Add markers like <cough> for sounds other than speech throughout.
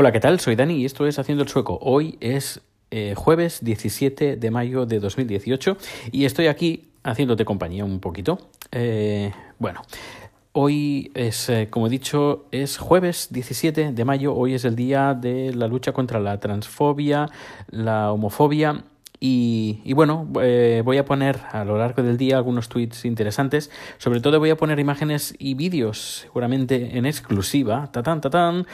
Hola, ¿qué tal? Soy Dani y esto es Haciendo el Sueco. Hoy es eh, jueves 17 de mayo de 2018 y estoy aquí haciéndote compañía un poquito. Eh, bueno, hoy es, eh, como he dicho, es jueves 17 de mayo. Hoy es el día de la lucha contra la transfobia, la homofobia y, bueno, eh, voy a poner a lo largo del día algunos tweets interesantes. Sobre todo voy a poner imágenes y vídeos, seguramente en exclusiva, tatán, tatán,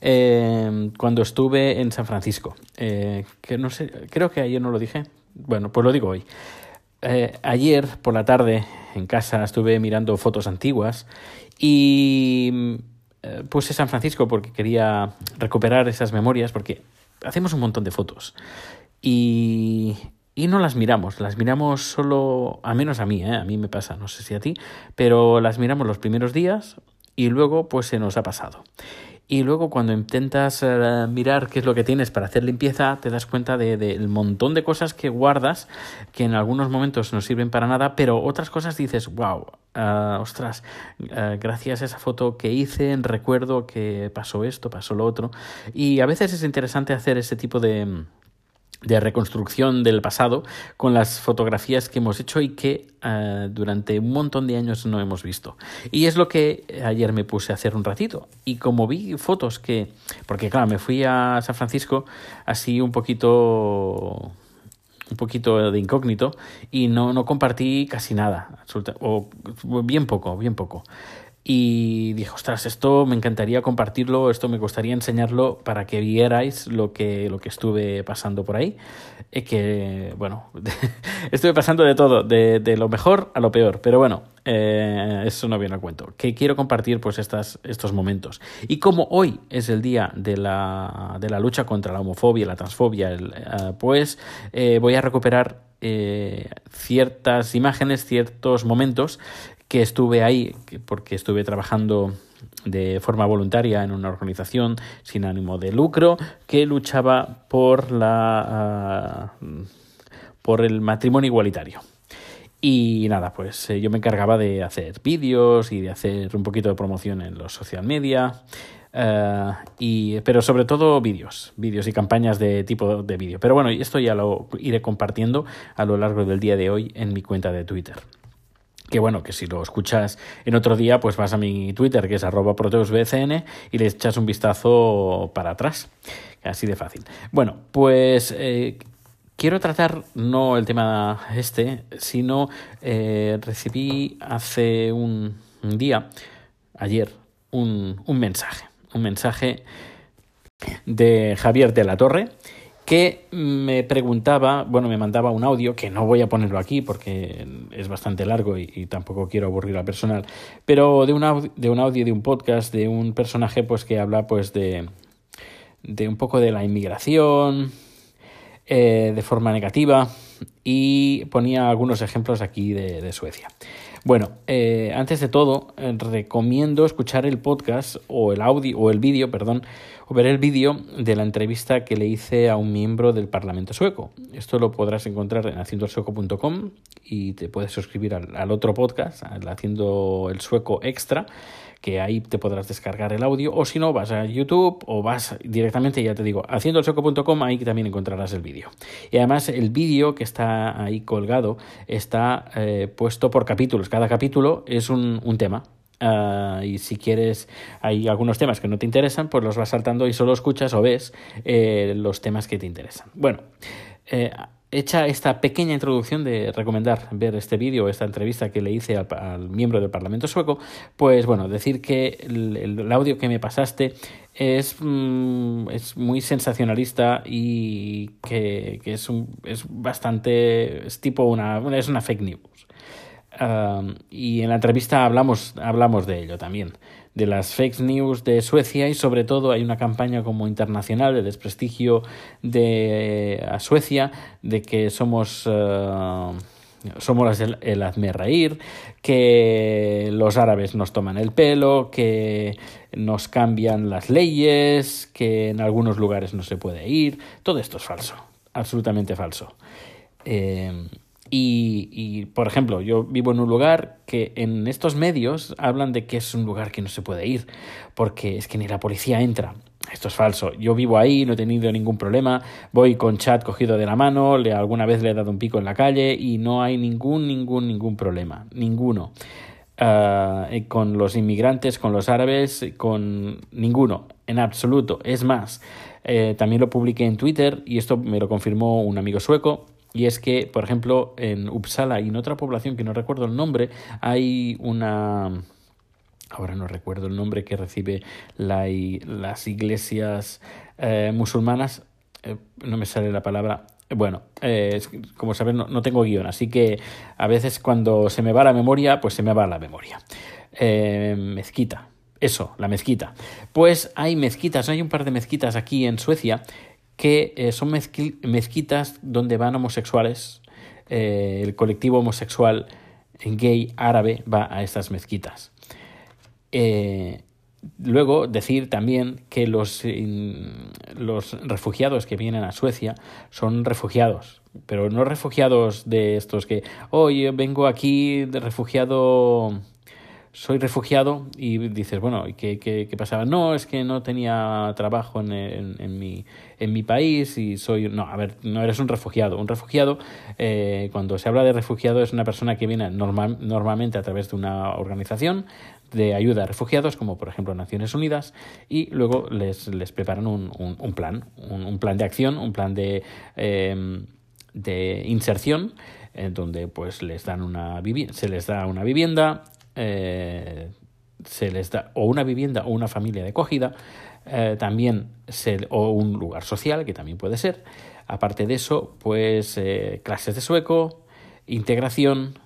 eh, cuando estuve en San Francisco. Eh, que no sé, creo que ayer no lo dije. Bueno, pues lo digo hoy. ayer por la tarde en casa estuve mirando fotos antiguas y puse San Francisco porque quería recuperar esas memorias porque hacemos un montón de fotos y, y no las miramos, las miramos solo, a menos a mí, ¿eh? a mí me pasa, no sé si a ti, pero las miramos los primeros días y luego pues se nos ha pasado. Y luego cuando intentas eh, mirar qué es lo que tienes para hacer limpieza, te das cuenta del de, montón de cosas que guardas que en algunos momentos no sirven para nada, pero otras cosas dices, wow, uh, ostras, uh, gracias a esa foto que hice, recuerdo que pasó esto, pasó lo otro. Y a veces es interesante hacer ese tipo de de reconstrucción del pasado con las fotografías que hemos hecho y que uh, durante un montón de años no hemos visto. Y es lo que ayer me puse a hacer un ratito. Y como vi fotos que, porque claro, me fui a San Francisco así un poquito un poquito de incógnito y no, no compartí casi nada, o bien poco, bien poco y dije, ostras, esto me encantaría compartirlo, esto me gustaría enseñarlo para que vierais lo que, lo que estuve pasando por ahí. Eh, que, bueno, <laughs> estuve pasando de todo, de, de, lo mejor a lo peor, pero bueno, eh, eso no viene al cuento. Que quiero compartir pues estas, estos momentos. Y como hoy es el día de la, de la lucha contra la homofobia, la transfobia, eh, pues eh, voy a recuperar ciertas imágenes, ciertos momentos que estuve ahí porque estuve trabajando de forma voluntaria en una organización sin ánimo de lucro que luchaba por la uh, por el matrimonio igualitario. Y nada, pues eh, yo me encargaba de hacer vídeos y de hacer un poquito de promoción en los social media, Uh, y, pero sobre todo vídeos, vídeos y campañas de tipo de vídeo. Pero bueno, esto ya lo iré compartiendo a lo largo del día de hoy en mi cuenta de Twitter que bueno, que si lo escuchas en otro día, pues vas a mi Twitter, que es arroba proteusbcn, y le echas un vistazo para atrás. Así de fácil. Bueno, pues eh, quiero tratar no el tema este, sino eh, recibí hace un, un, día, ayer, un, un mensaje. Un mensaje de Javier de la Torre, que me preguntaba, bueno, me mandaba un audio, que no voy a ponerlo aquí porque es bastante largo y, tampoco quiero aburrir al personal, pero de un, audio, de un audio, de un podcast, de un personaje pues que habla pues de, de un poco de la inmigración, eh, de forma negativa y ponía algunos ejemplos aquí de, de Suecia. Bueno, eh, antes de todo, eh, recomiendo escuchar el podcast o el audio o el vídeo, perdón, o ver el vídeo de la entrevista que le hice a un miembro del Parlamento sueco. Esto lo podrás encontrar en haciendoelsueco.com y te puedes suscribir al, otro podcast, Haciendo el Sueco Extra que ahí te podrás descargar el audio, o si no, vas a YouTube o vas directamente, ya te digo, haciendoelsoco.com, ahí también encontrarás el vídeo. Y además el vídeo que está ahí colgado está eh, puesto por capítulos, cada capítulo es un, un tema. Uh, y si quieres, hay algunos temas que no te interesan, pues los vas saltando y solo escuchas o ves eh, los temas que te interesan. Bueno, eh, hecha esta pequeña introducción de recomendar ver este vídeo, esta entrevista que le hice al, al, miembro del Parlamento sueco, pues bueno, decir que el, audio que me pasaste es, mm, es muy sensacionalista y que, que es, un, es bastante, es tipo una, es una fake news. Y en la entrevista hablamos, hablamos de ello también, de las fake news de Suecia y sobre todo hay una campaña como internacional de desprestigio de a Suecia, de que somos... Uh, somos el, el hazme que los árabes nos toman el pelo, que nos cambian las leyes, que en algunos lugares no se puede ir. Todo esto es falso, absolutamente falso. Eh, y, por ejemplo, yo vivo en un lugar que en estos medios hablan de que es un lugar que no se puede ir, porque es que ni la policía entra. Esto es falso. Yo vivo ahí, no he tenido ningún problema. Voy con chat cogido de la mano, le, alguna vez le he dado un pico en la calle y no hay ningún, ningún, ningún problema. Ninguno. Ah, con los inmigrantes, con los árabes, con ninguno, en absoluto. Es más, eh, también lo publiqué en Twitter y esto me lo confirmó un amigo sueco. Y es que, por ejemplo, en Uppsala y en otra población que no recuerdo el nombre, hay una ahora no recuerdo el nombre que recibe la, las iglesias eh, musulmanas, eh, no me sale la palabra. Bueno, eh, como sabes, no, tengo guion, así que a veces cuando se me va la memoria, pues se me va la memoria. mezquita, eso, la mezquita. Pues hay mezquitas, hay un par de mezquitas aquí en Suecia que son mezquitas donde van homosexuales, el colectivo homosexual gay árabe va a estas mezquitas. Eh, luego decir también que los, los refugiados que vienen a Suecia son refugiados, pero no refugiados de estos que, hoy vengo aquí de refugiado soy refugiado y dices, bueno, ¿qué, qué, qué pasaba? No, es que no tenía trabajo en, en, mi, en mi país y soy... No, a ver, no eres un refugiado. Un refugiado, eh, cuando se habla de refugiado, es una persona que viene normal, normalmente a través de una organización de ayuda a refugiados, como por ejemplo Naciones Unidas, y luego les, les preparan un, un, plan, un, plan de acción, un plan de, em, de inserción, en donde pues les dan una se les da una vivienda, eh, se les da o una vivienda o una familia de acogida, eh, también se, o un lugar social, que también puede ser. Aparte de eso, pues eh, clases de sueco, integración,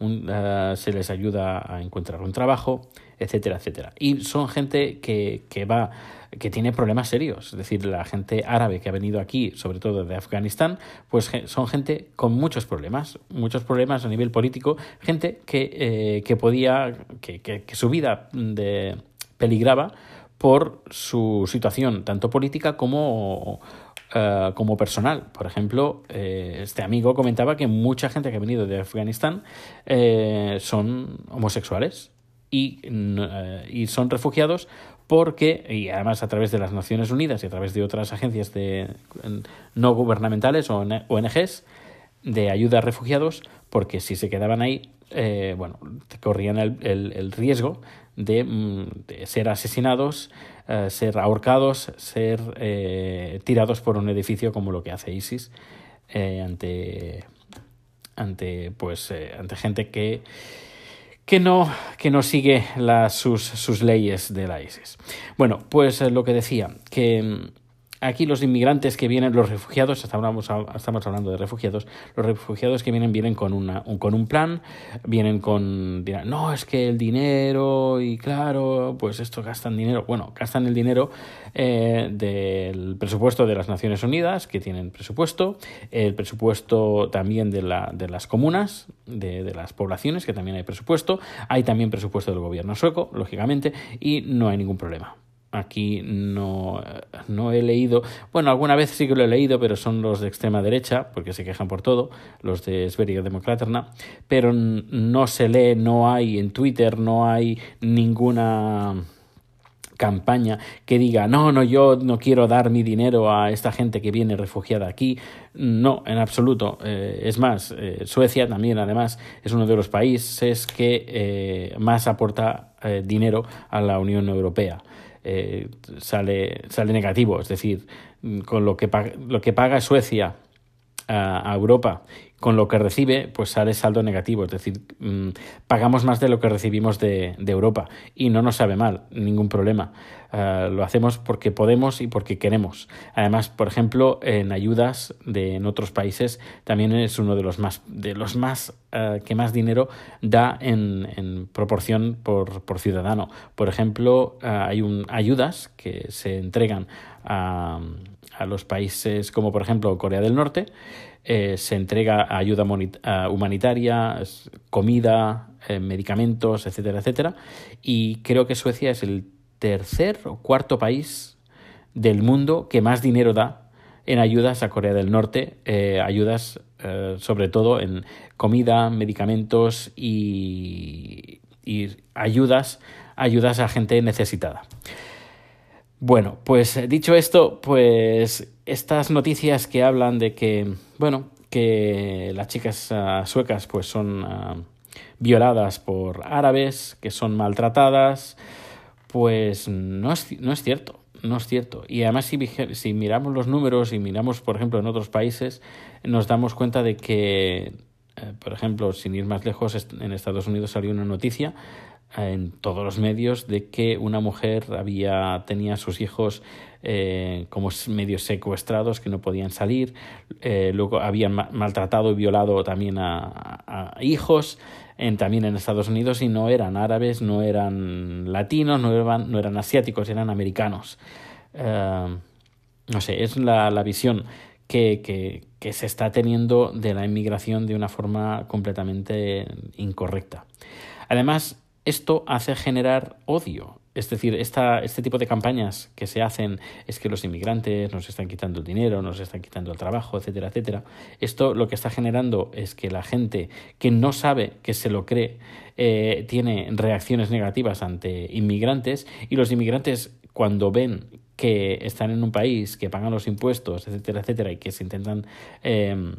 se les ayuda a encontrar un trabajo, etcétera, etcétera. Y son gente que, que va que tiene problemas serios. Es decir, la gente árabe que ha venido aquí, sobre todo de Afganistán, pues son gente con muchos problemas, muchos problemas a nivel político, gente que, eh, que podía, que, que, su vida de, peligraba por su situación, tanto política como, uh, como personal. Por ejemplo, eh, este amigo comentaba que mucha gente que ha venido de Afganistán eh, son homosexuales y, y son refugiados porque, y además a través de las Naciones Unidas y a través de otras agencias de, no gubernamentales o ONGs de ayuda a refugiados, porque si se quedaban ahí, eh, bueno, corrían el, el, riesgo de, mm, de, ser asesinados, eh, ser ahorcados, ser eh, tirados por un edificio como lo que hace ISIS ante, ante, pues, ante gente que que no, que no sigue sus, sus leyes de la ISIS. Bueno, pues lo que decía, que mm, Aquí los inmigrantes que vienen, los refugiados, estamos, hablando de refugiados, los refugiados que vienen vienen con, una, un, con un plan, vienen con, dirán, no, es que el dinero y claro, pues esto gastan dinero, bueno, gastan el dinero eh, del presupuesto de las Naciones Unidas, que tienen presupuesto, el presupuesto también de, la, de las comunas, de las poblaciones, que también hay presupuesto, hay también presupuesto del gobierno sueco, lógicamente, y no hay ningún problema aquí no, no he leído, bueno, alguna vez sí que lo he leído, pero son los de extrema derecha, porque se quejan por todo, los de Sverige Democraterna, pero no se lee, no hay en Twitter, no hay ninguna campaña que diga, no, no, yo no quiero dar mi dinero a esta gente que viene refugiada aquí. No, en absoluto. Eh, es más, eh, Suecia también, además, es uno de los países que eh, más aporta dinero a la Unión Europea. Eh, sale, sale negativo. Es decir, con lo que, lo que paga Suecia a, Europa con lo que recibe, pues sale saldo negativo. Es decir, mm, pagamos más de lo que recibimos de, Europa y no nos sabe mal, ningún problema. Ah, lo hacemos porque podemos y porque queremos. Además, por ejemplo, en ayudas de, en otros países también es uno de los más, de los más ah, que más dinero da en, en proporción por, por, ciudadano. Por ejemplo, ah, hay un, ayudas que se entregan a a los países como por ejemplo Corea del Norte, eh, se entrega ayuda humanitaria, comida, eh, medicamentos, etcétera, etcétera. Y creo que Suecia es el tercer o cuarto país del mundo que más dinero da en ayudas a Corea del Norte, eh, ayudas sobre todo en comida, medicamentos y, y ayudas, ayudas a gente necesitada. Bueno, pues eh, dicho esto, pues estas noticias que hablan de que, bueno, que las chicas uh, suecas pues son uh, violadas por árabes, que son maltratadas, pues no es, no es cierto, no es cierto. Y además si, si miramos los números y miramos, por ejemplo, en otros países, nos damos cuenta de que, eh, por ejemplo, sin ir más lejos, en Estados Unidos salió una noticia en todos los medios de que una mujer había tenía a sus hijos eh, como medio secuestrados que no podían salir. Eh, luego habían maltratado y violado también a, hijos también en Estados Unidos y no eran árabes no eran latinos no eran no eran asiáticos eran americanos. Eh, no sé es la, la visión que, que, que se está teniendo de la inmigración de una forma completamente incorrecta. Además esto hace generar odio. Es decir, esta, este tipo de campañas que se hacen es que los inmigrantes nos están quitando el dinero, nos están quitando el trabajo, etcétera, etcétera. Esto lo que está generando es que la gente que no sabe, que se lo cree, eh, tiene reacciones negativas ante inmigrantes y los inmigrantes cuando ven que están en un país, que pagan los impuestos, etcétera, etcétera, y que se intentan, eh,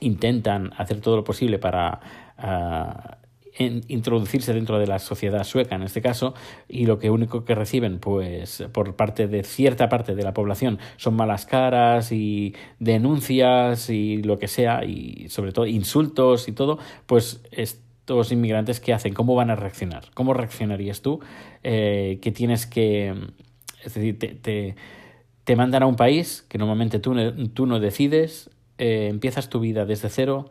intentan hacer todo lo posible para... Uh, introducirse dentro de la sociedad sueca en este caso y lo que único que reciben pues por parte de cierta parte de la población son malas caras y denuncias y lo que sea y sobre todo insultos y todo pues estos inmigrantes qué hacen cómo van a reaccionar cómo reaccionarías tú eh, que tienes que es decir te, te, te mandan a un país que normalmente tú, tú no decides eh, empiezas tu vida desde cero,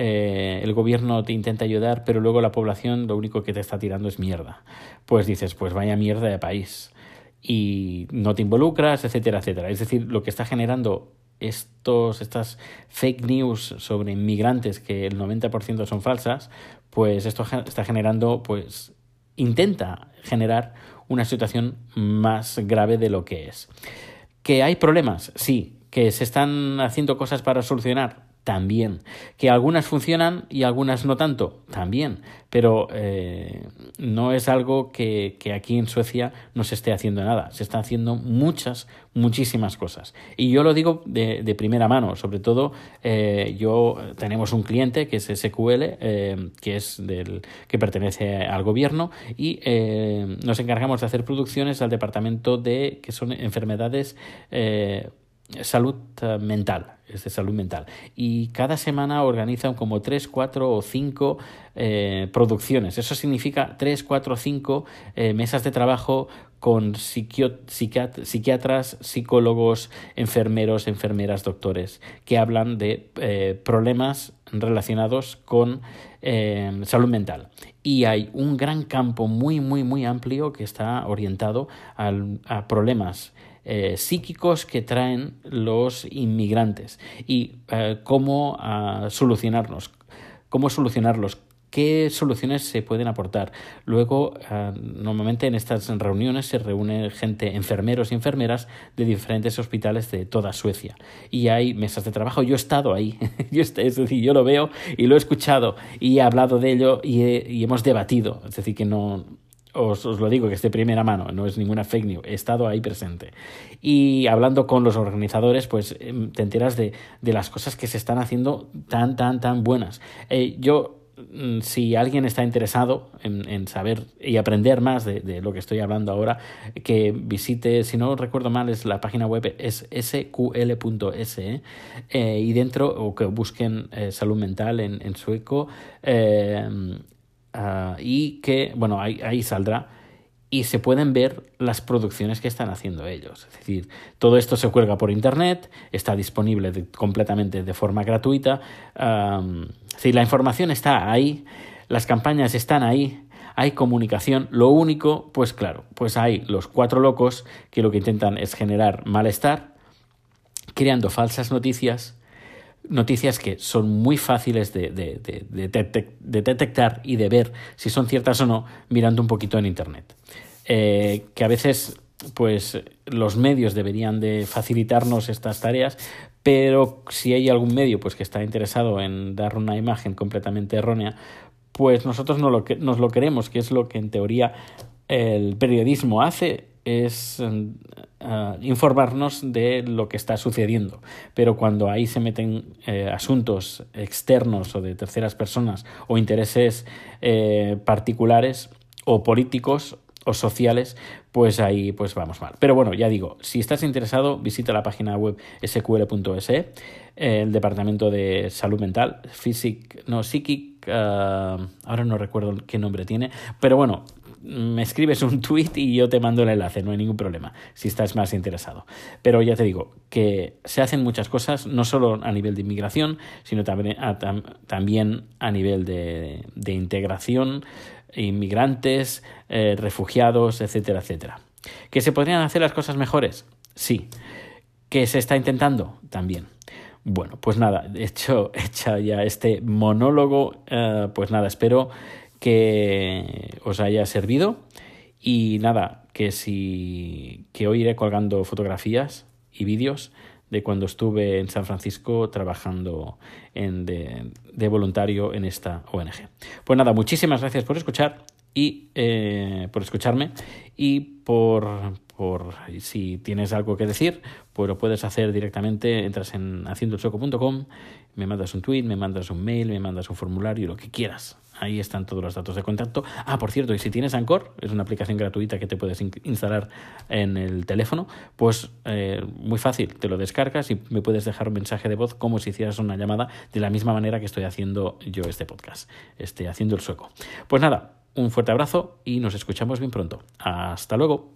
eh, el gobierno te intenta ayudar, pero luego la población lo único que te está tirando es mierda. Pues dices, pues vaya mierda de país. Y no te involucras, etcétera, etcétera. Es decir, lo que está generando estos, estas fake news sobre inmigrantes, que el 90% son falsas, pues esto está generando, pues intenta generar una situación más grave de lo que es. ¿Que hay problemas? Sí, que se están haciendo cosas para solucionar también. Que algunas funcionan y algunas no tanto, también. Pero eh, no es algo que, que, aquí en Suecia no se esté haciendo nada. Se están haciendo muchas, muchísimas cosas. Y yo lo digo de, de primera mano. Sobre todo, eh, yo tenemos un cliente que es SQL, eh, que es del que pertenece al gobierno, y nos encargamos de hacer producciones al departamento de que son enfermedades salud eh, mental, es de salud mental. Y cada semana organizan como tres, cuatro o cinco eh, producciones. Eso significa tres, cuatro o cinco eh, mesas de trabajo con psiquiatras, psicólogos, enfermeros, enfermeras, doctores, que hablan de eh, problemas relacionados con salud mental. Y hay un gran campo muy, muy, muy amplio que está orientado al, a problemas eh, psíquicos que traen los inmigrantes y eh, cómo uh, solucionarlos, cómo solucionarlos, qué soluciones se pueden aportar. Luego, uh, normalmente en estas reuniones se reúne gente, enfermeros y enfermeras de diferentes hospitales de toda Suecia. Y hay mesas de trabajo. Yo he estado ahí, <laughs> yo es decir, yo lo veo y lo he escuchado y he hablado de ello y hemos debatido. Es decir, que no, os, os, lo digo que es de primera mano, no es ninguna fake news, he estado ahí presente. Y hablando con los organizadores, pues em, te enteras de, de las cosas que se están haciendo tan, tan, tan buenas. Eh, yo, mm, si alguien está interesado en, en saber y aprender más de, de, lo que estoy hablando ahora, que visite, si no recuerdo mal, es la página web es sql.se eh, y dentro, o que busquen eh, salud mental en, en sueco. Eh, Uh, y que, bueno, ahí, saldrá y se pueden ver las producciones que están haciendo ellos. Es decir, todo esto se cuelga por internet, está disponible completamente de forma gratuita. Decir, la información está ahí, las campañas están ahí, hay comunicación. Lo único, pues claro, pues hay los cuatro locos que lo que intentan es generar malestar, creando falsas noticias noticias que son muy fáciles de, de, de, de, detectar y de ver si son ciertas o no mirando un poquito en Internet. Eh, que a veces pues los medios deberían de facilitarnos estas tareas, pero si hay algún medio pues que está interesado en dar una imagen completamente errónea, pues nosotros no lo, nos lo queremos, que es lo que en teoría el periodismo hace es uh, informarnos de lo que está sucediendo. Pero cuando ahí se meten eh, asuntos externos o de terceras personas o intereses eh, particulares o políticos o sociales, pues ahí pues vamos mal. Pero bueno, ya digo, si estás interesado, visita la página web sql.se, el departamento de salud mental, physic, no, psiquic, uh, ahora no recuerdo qué nombre tiene, pero bueno, me escribes un tweet y yo te mando el enlace, no hay ningún problema, si estás más interesado. Pero ya te digo, que se hacen muchas cosas, no solo a nivel de inmigración, sino también a, también a nivel de, de integración, inmigrantes, eh, refugiados, etcétera, etcétera. ¿Que se podrían hacer las cosas mejores? Sí. ¿Que se está intentando? También. Bueno, pues nada, <laughs> hecho, hecha ya este monólogo, eh, pues nada, espero que os haya servido y nada, que si que hoy iré colgando fotografías y vídeos de cuando estuve en San Francisco trabajando en de, de, voluntario en esta ONG. Pues nada, muchísimas gracias por escuchar y eh, por escucharme y por, por si tienes algo que decir, pues lo puedes hacer directamente, entras en haciendoelsoco.com, me mandas un tweet, me mandas un mail, me mandas un formulario, lo que quieras. Ahí están todos los datos de contacto. Ah, por cierto, y si tienes Anchor, es una aplicación gratuita que te puedes instalar en el teléfono, pues eh, muy fácil, te lo descargas y me puedes dejar un mensaje de voz como si hicieras una llamada de la misma manera que estoy haciendo yo este podcast, este, haciendo el sueco. Pues nada, un fuerte abrazo y nos escuchamos bien pronto. Hasta luego.